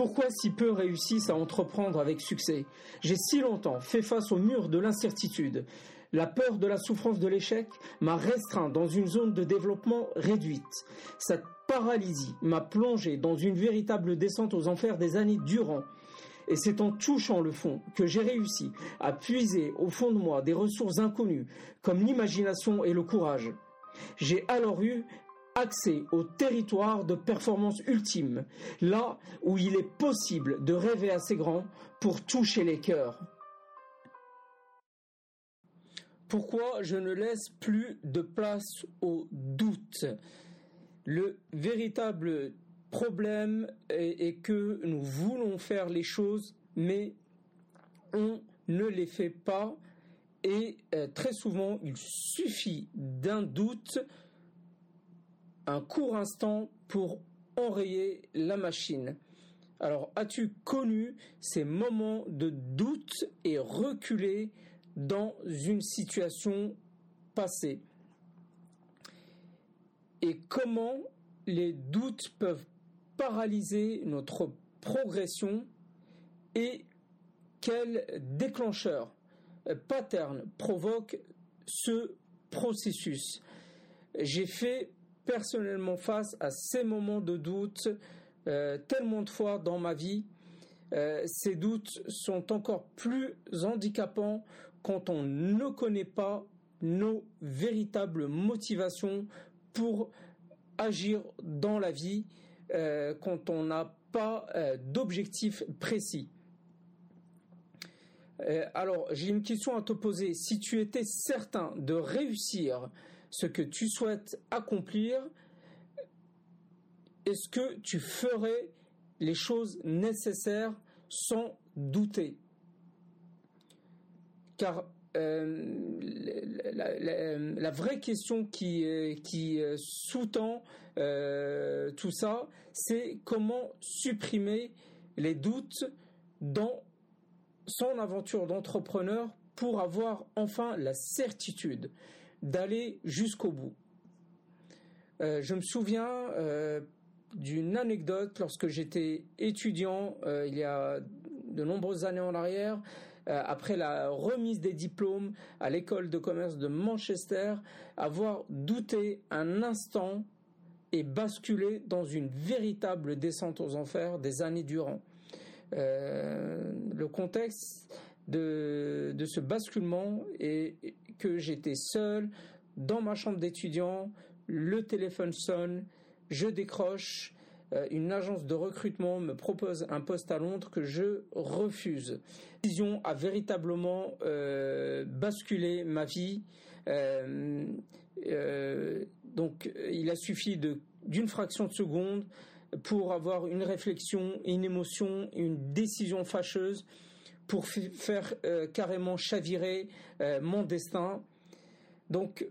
Pourquoi si peu réussissent à entreprendre avec succès? J'ai si longtemps fait face au mur de l'incertitude. La peur de la souffrance de l'échec m'a restreint dans une zone de développement réduite. Cette paralysie m'a plongé dans une véritable descente aux enfers des années durant. Et c'est en touchant le fond que j'ai réussi à puiser au fond de moi des ressources inconnues, comme l'imagination et le courage. J'ai alors eu accès au territoire de performance ultime, là où il est possible de rêver assez grand pour toucher les cœurs. Pourquoi je ne laisse plus de place au doute? Le véritable problème est, que nous voulons faire les choses, mais on ne les fait pas. Et euh, très souvent, il suffit d'un doute un court instant pour enrayer la machine. Alors, as-tu connu ces moments de doute et reculé dans une situation passée? Et comment les doutes peuvent paralyser notre progression et quel déclencheur euh, pattern provoque ce processus? J'ai fait personnellement face à ces moments de doute euh, tellement de fois dans ma vie. Euh, ces doutes sont encore plus handicapants quand on ne connaît pas nos véritables motivations pour agir dans la vie, euh, quand on n'a pas d'objectif précis. alors, j'ai une question à te poser. Si tu étais certain de réussir ce que tu souhaites accomplir, est-ce que tu ferais les choses nécessaires sans douter. Car euh, la, vraie question qui, euh, euh, sous-tend tout ça, c'est comment supprimer les doutes dans son aventure d'entrepreneur pour avoir enfin la certitude d'aller jusqu'au bout. Euh, je me souviens euh, d'une anecdote lorsque j'étais étudiant euh, il y a de nombreuses années en arrière, après la remise des diplômes à l'école de commerce de Manchester, avoir douté un instant et basculé dans une véritable descente aux enfers des années durant. le contexte de, de ce basculement et que j'étais seul dans ma chambre d'étudiant, le téléphone sonne, je décroche, euh, une agence de recrutement me propose un poste à Londres que je refuse. La décision a véritablement euh, basculé ma vie. Euh, donc il a suffi d'une fraction de seconde pour avoir une réflexion, une émotion, une décision fâcheuse pour faire euh, carrément chavirer euh, mon destin. Donc,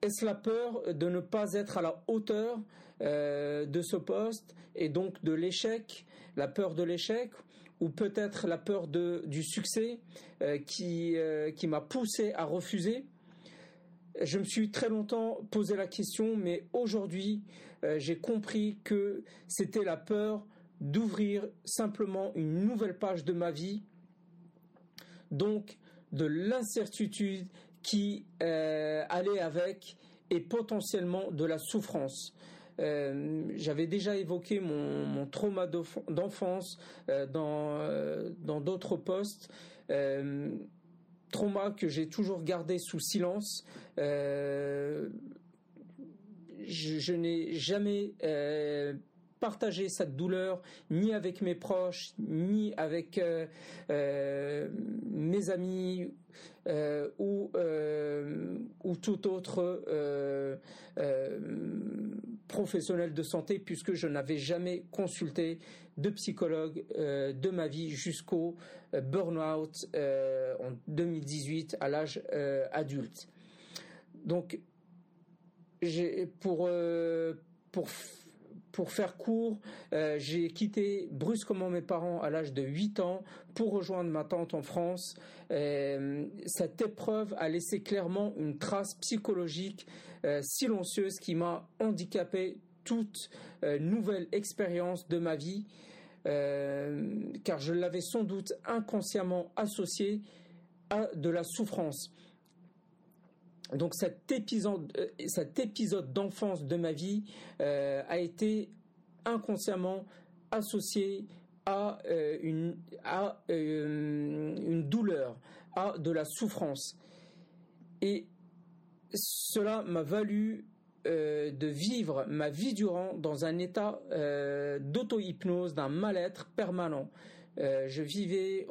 est-ce la peur de ne pas être à la hauteur euh, de ce poste et donc de l'échec, la peur de l'échec, ou peut-être la peur du succès qui, qui m'a poussé à refuser? Je me suis très longtemps posé la question, mais aujourd'hui, j'ai compris que c'était la peur d'ouvrir simplement une nouvelle page de ma vie donc de l'incertitude qui euh, allait avec et potentiellement de la souffrance. Euh, j'avais déjà évoqué mon, trauma d'enfance euh, dans d'autres postes. trauma que j'ai toujours gardé sous silence. je, je n'ai jamais partager cette douleur ni avec mes proches, ni avec euh, euh, mes amis euh, ou, ou tout autre professionnel de santé, puisque je n'avais jamais consulté de psychologue de ma vie jusqu'au burn-out en 2018 à l'âge adulte. Donc, pour pour pour faire court, euh, j'ai quitté brusquement mes parents à l'âge de 8 ans pour rejoindre ma tante en France. Euh, cette épreuve a laissé clairement une trace psychologique euh, silencieuse qui m'a handicapé toute nouvelle expérience de ma vie. car je l'avais sans doute inconsciemment associé à de la souffrance. Donc cet épisode, cet épisode d'enfance de ma vie a été inconsciemment associé à, une, à une douleur, à de la souffrance. Et cela m'a valu euh, de vivre ma vie durant dans un état euh, d'auto-hypnose, d'un mal-être permanent. Euh, je vivais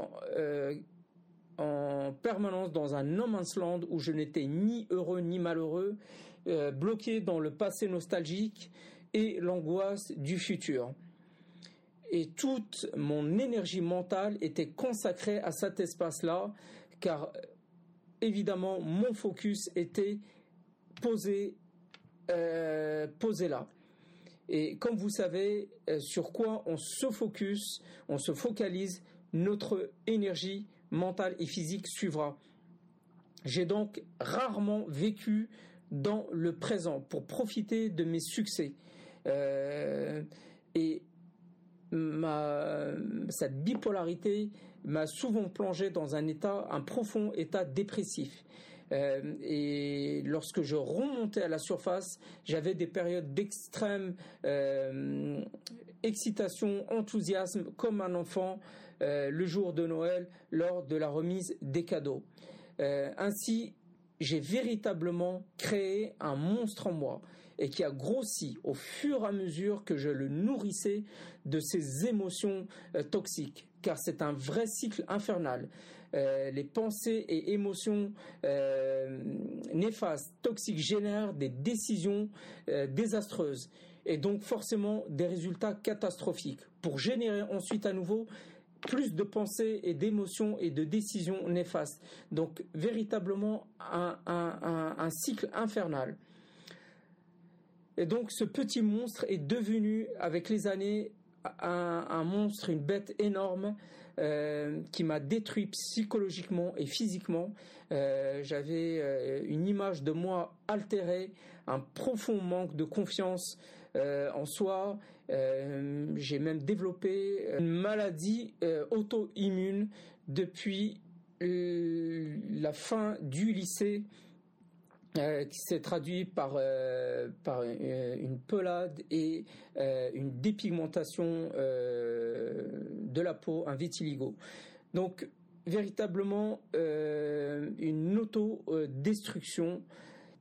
en permanence dans un no man's land où je n'étais ni heureux ni malheureux, bloqué dans le passé nostalgique et l'angoisse du futur. Et toute mon énergie mentale était consacrée à cet espace-là, car évidemment mon focus était posé, euh, posé là. Et comme vous savez, euh, sur quoi on se focus, on se focalise, notre énergie mentale et physique suivra. J'ai donc rarement vécu dans le présent pour profiter de mes succès. Euh, et ma, cette bipolarité m'a souvent plongé dans un état, un profond état dépressif. Euh, et lorsque je remontais à la surface, j'avais des périodes d'extrême euh, excitation, enthousiasme, comme un enfant euh, le jour de Noël lors de la remise des cadeaux. ainsi, j'ai véritablement créé un monstre en moi et qui a grossi au fur et à mesure que je le nourrissais de ces émotions toxiques, car c'est un vrai cycle infernal. Euh, les pensées et émotions euh, néfastes, toxiques génèrent des décisions désastreuses et donc forcément des résultats catastrophiques pour générer ensuite à nouveau plus de pensées et d'émotions et de décisions néfastes. Donc véritablement un cycle infernal. Et donc ce petit monstre est devenu avec les années un, monstre, une bête énorme euh, qui m'a détruit psychologiquement et physiquement. Euh, j'avais euh, une image de moi altérée, un profond manque de confiance en soi. J'ai même développé une maladie auto-immune depuis la fin du lycée euh, qui s'est traduit par, euh, par euh, une pelade et une dépigmentation de la peau, un vitiligo. Donc véritablement une auto-destruction.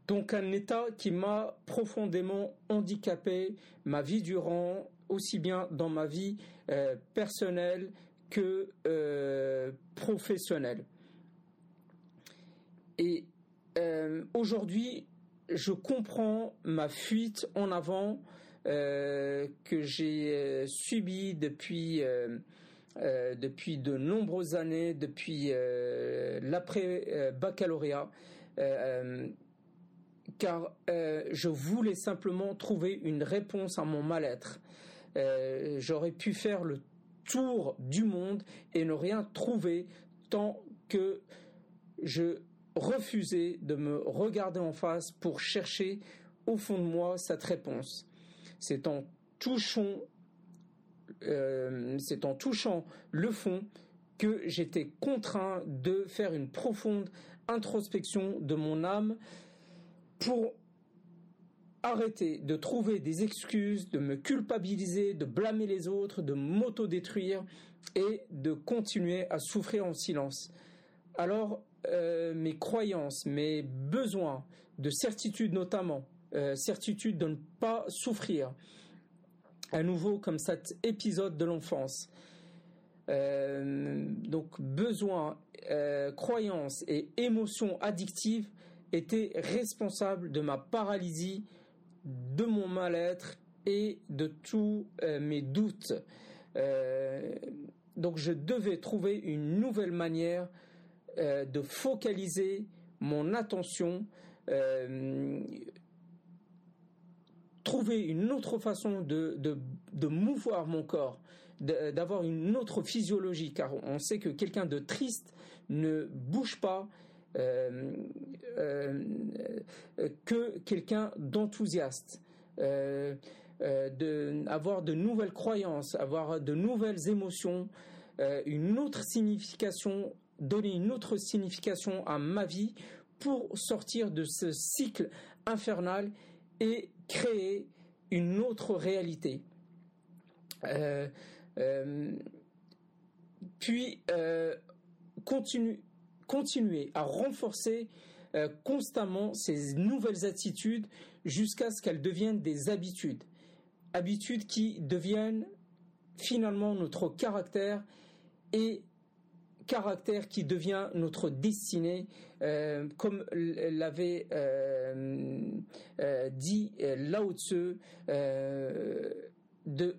Donc un état qui m'a profondément handicapé ma vie durant, aussi bien dans ma vie personnelle que professionnelle. Et euh, aujourd'hui, je comprends ma fuite en avant euh, que j'ai euh, subie depuis depuis de nombreuses années, depuis l'après baccalauréat, car je voulais simplement trouver une réponse à mon mal-être. J'aurais pu faire le tour du monde et ne rien trouver tant que je refuser de me regarder en face pour chercher au fond de moi cette réponse. C'est en touchant, euh, c'est en touchant le fond que j'étais contraint de faire une profonde introspection de mon âme pour arrêter de trouver des excuses, de me culpabiliser, de blâmer les autres, de m'auto-détruire et de continuer à souffrir en silence. Alors, euh, mes croyances, mes besoins de certitude notamment, euh, certitude de ne pas souffrir, à nouveau comme cet épisode de l'enfance. Euh, donc besoins, croyances et émotions addictives étaient responsables de ma paralysie, de mon mal-être et de tous mes doutes. donc je devais trouver une nouvelle manière euh, de focaliser mon attention, euh, trouver une autre façon de, de, mouvoir mon corps, d'avoir une autre physiologie, car on sait que quelqu'un de triste ne bouge pas euh, que quelqu'un d'enthousiaste. de, avoir de nouvelles croyances, avoir de nouvelles émotions, une autre signification, donner une autre signification à ma vie pour sortir de ce cycle infernal et créer une autre réalité. Euh, euh, puis euh, continuer à renforcer constamment ces nouvelles attitudes jusqu'à ce qu'elles deviennent des habitudes. Habitudes qui deviennent finalement notre caractère et caractère qui devient notre destinée, euh, comme l'avait euh, euh, dit Lao Tzu de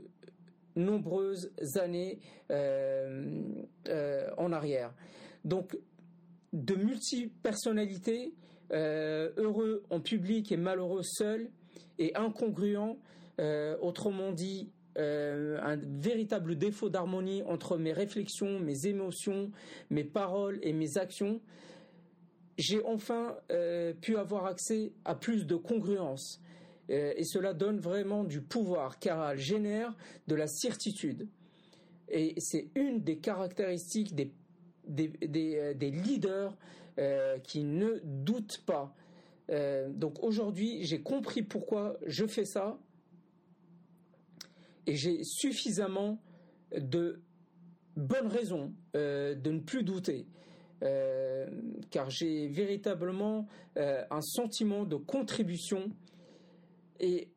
nombreuses années en arrière. Donc, de multi-personnalités, heureux en public et malheureux seul, et incongruents, autrement dit, euh, un véritable défaut d'harmonie entre mes réflexions, mes émotions, mes paroles et mes actions, j'ai enfin euh, pu avoir accès à plus de congruence. Euh, et cela donne vraiment du pouvoir car elle génère de la certitude. Et c'est une des caractéristiques des, des, des, des leaders qui ne doutent pas. donc aujourd'hui, j'ai compris pourquoi je fais ça et j'ai suffisamment de bonnes raisons euh, de ne plus douter. Euh, car j'ai véritablement euh, un sentiment de contribution et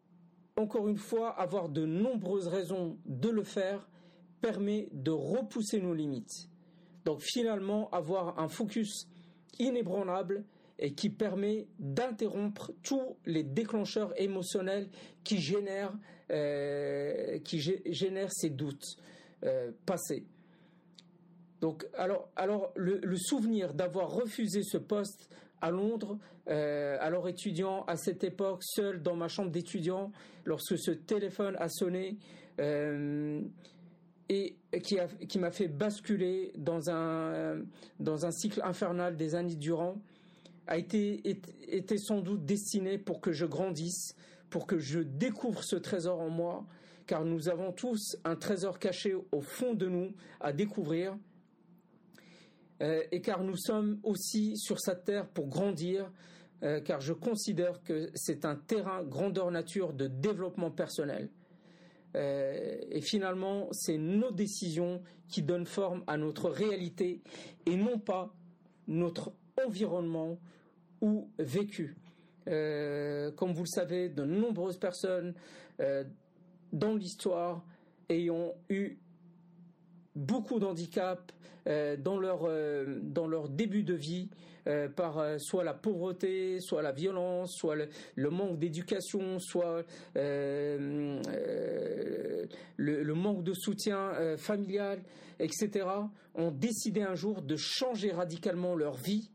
encore une fois, avoir de nombreuses raisons de le faire permet de repousser nos limites. Donc finalement, avoir un focus inébranlable et qui permet d'interrompre tous les déclencheurs émotionnels qui génèrent, euh, qui génèrent ces doutes euh, passés. Donc, alors, alors le, souvenir d'avoir refusé ce poste à Londres, euh, alors étudiant à cette époque, seul dans ma chambre d'étudiant, lorsque ce téléphone a sonné, et qui, qui m'a fait basculer dans un, dans un cycle infernal des années durant, a été était sans doute destiné pour que je grandisse, pour que je découvre ce trésor en moi, car nous avons tous un trésor caché au fond de nous à découvrir, euh, et car nous sommes aussi sur cette terre pour grandir, euh, car je considère que c'est un terrain grandeur nature de développement personnel. Euh, et finalement, c'est nos décisions qui donnent forme à notre réalité et non pas notre environnement ou vécu. Euh, comme vous le savez, de nombreuses personnes euh, dans l'histoire ayant eu beaucoup d'handicaps euh, dans leur leur début de vie par soit la pauvreté, soit la violence, soit le, manque d'éducation, soit le, manque de soutien familial, etc. ont décidé un jour de changer radicalement leur vie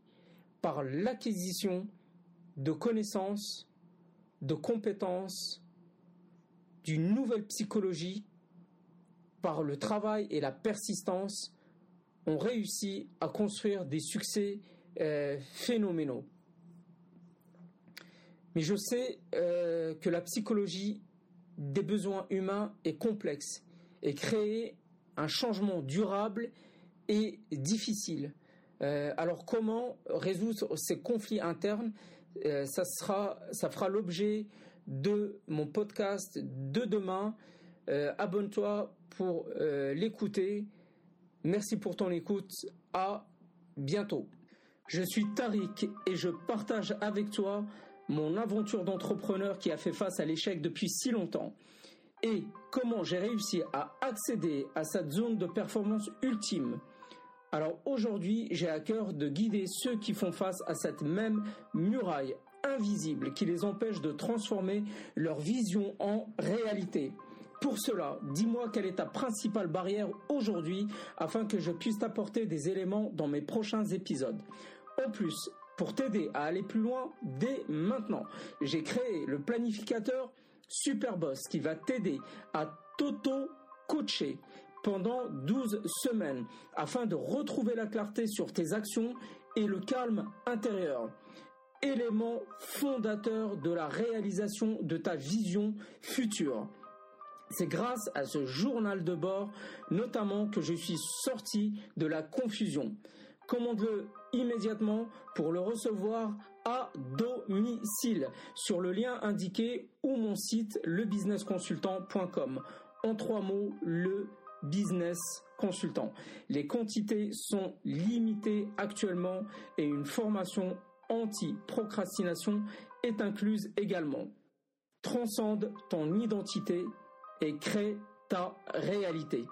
par l'acquisition de connaissances, de compétences, d'une nouvelle psychologie, par le travail et la persistance, ont réussi à construire des succès euh, phénoménaux. Mais je sais euh, que la psychologie des besoins humains est complexe et créer un changement durable est difficile. Euh, alors comment résoudre ces conflits internes euh, ça, sera, ça fera l'objet de mon podcast de demain. Euh, abonne-toi pour l'écouter. Merci pour ton écoute. À bientôt. Je suis Tariq et je partage avec toi mon aventure d'entrepreneur qui a fait face à l'échec depuis si longtemps et comment j'ai réussi à accéder à cette zone de performance ultime? Alors aujourd'hui, j'ai à cœur de guider ceux qui font face à cette même muraille invisible qui les empêche de transformer leur vision en réalité. Pour cela, dis-moi quelle est ta principale barrière aujourd'hui afin que je puisse t'apporter des éléments dans mes prochains épisodes. En plus, pour t'aider à aller plus loin dès maintenant, j'ai créé le planificateur Superboss qui va t'aider à t'auto-coacher pendant 12 semaines afin de retrouver la clarté sur tes actions et le calme intérieur. Élément fondateur de la réalisation de ta vision future. C'est grâce à ce journal de bord, notamment, que je suis sorti de la confusion. Commande-le immédiatement pour le recevoir à domicile sur le lien indiqué ou mon site lebusinessconsultant.com. En trois mots, le business consultant. Les quantités sont limitées actuellement et une formation anti-procrastination est incluse également. Transcende ton identité et crée ta réalité.